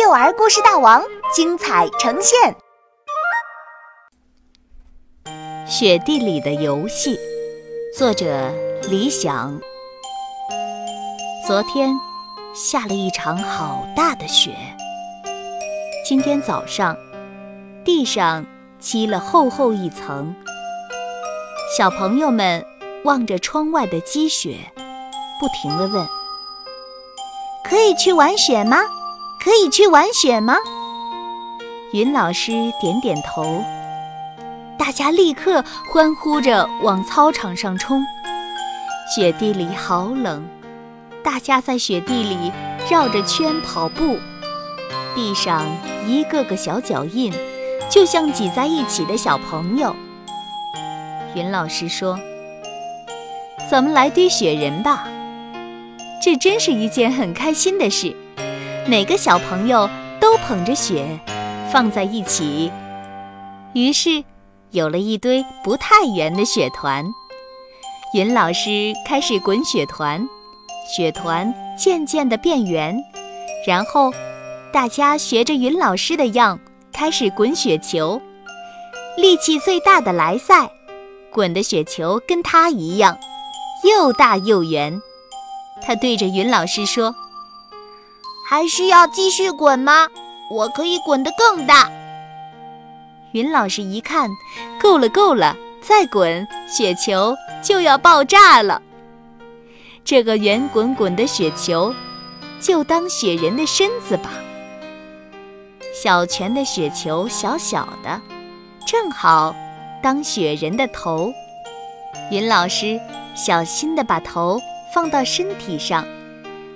幼儿故事大王精彩呈现。雪地里的游戏，作者李想。昨天下了一场好大的雪，今天早上地上积了厚厚一层。小朋友们望着窗外的积雪，不停地问：“可以去玩雪吗？可以去玩雪吗？”云老师点点头。大家立刻欢呼着往操场上冲。雪地里好冷，大家在雪地里绕着圈跑步，地上一个个小脚印，就像挤在一起的小朋友。云老师说：“咱们来堆雪人吧，这真是一件很开心的事。每个小朋友都捧着雪，放在一起。”于是。有了一堆不太圆的雪团，云老师开始滚雪团，雪团渐渐地变圆，然后大家学着云老师的样开始滚雪球，力气最大的来赛，滚的雪球跟他一样，又大又圆。他对着云老师说：“还需要继续滚吗？我可以滚得更大。”云老师一看，够了，够了，再滚，雪球就要爆炸了。这个圆滚滚的雪球，就当雪人的身子吧。小泉的雪球小小的，正好当雪人的头。云老师小心地把头放到身体上，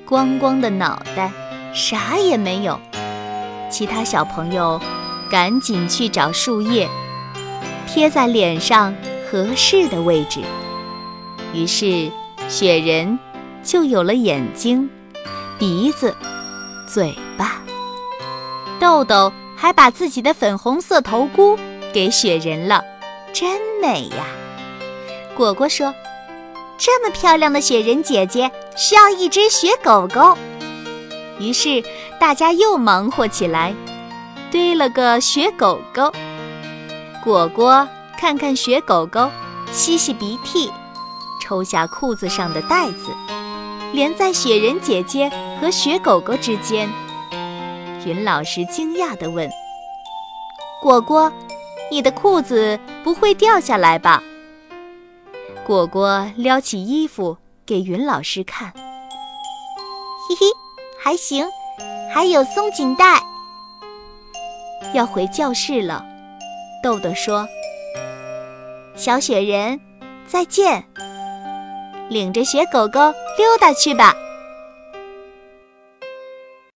光光的脑袋，啥也没有。其他小朋友。赶紧去找树叶，贴在脸上合适的位置。于是，雪人就有了眼睛、鼻子、嘴巴。豆豆还把自己的粉红色头箍给雪人了，真美呀！果果说：“这么漂亮的雪人姐姐需要一只雪狗狗。”于是，大家又忙活起来。堆了个雪狗狗，果果看看雪狗狗，吸吸鼻涕，抽下裤子上的带子，连在雪人姐姐和雪狗狗之间。云老师惊讶地问：“果果，你的裤子不会掉下来吧？”果果撩起衣服给云老师看，嘿嘿，还行，还有松紧带。要回教室了，豆豆说：“小雪人，再见。领着雪狗狗溜达去吧。”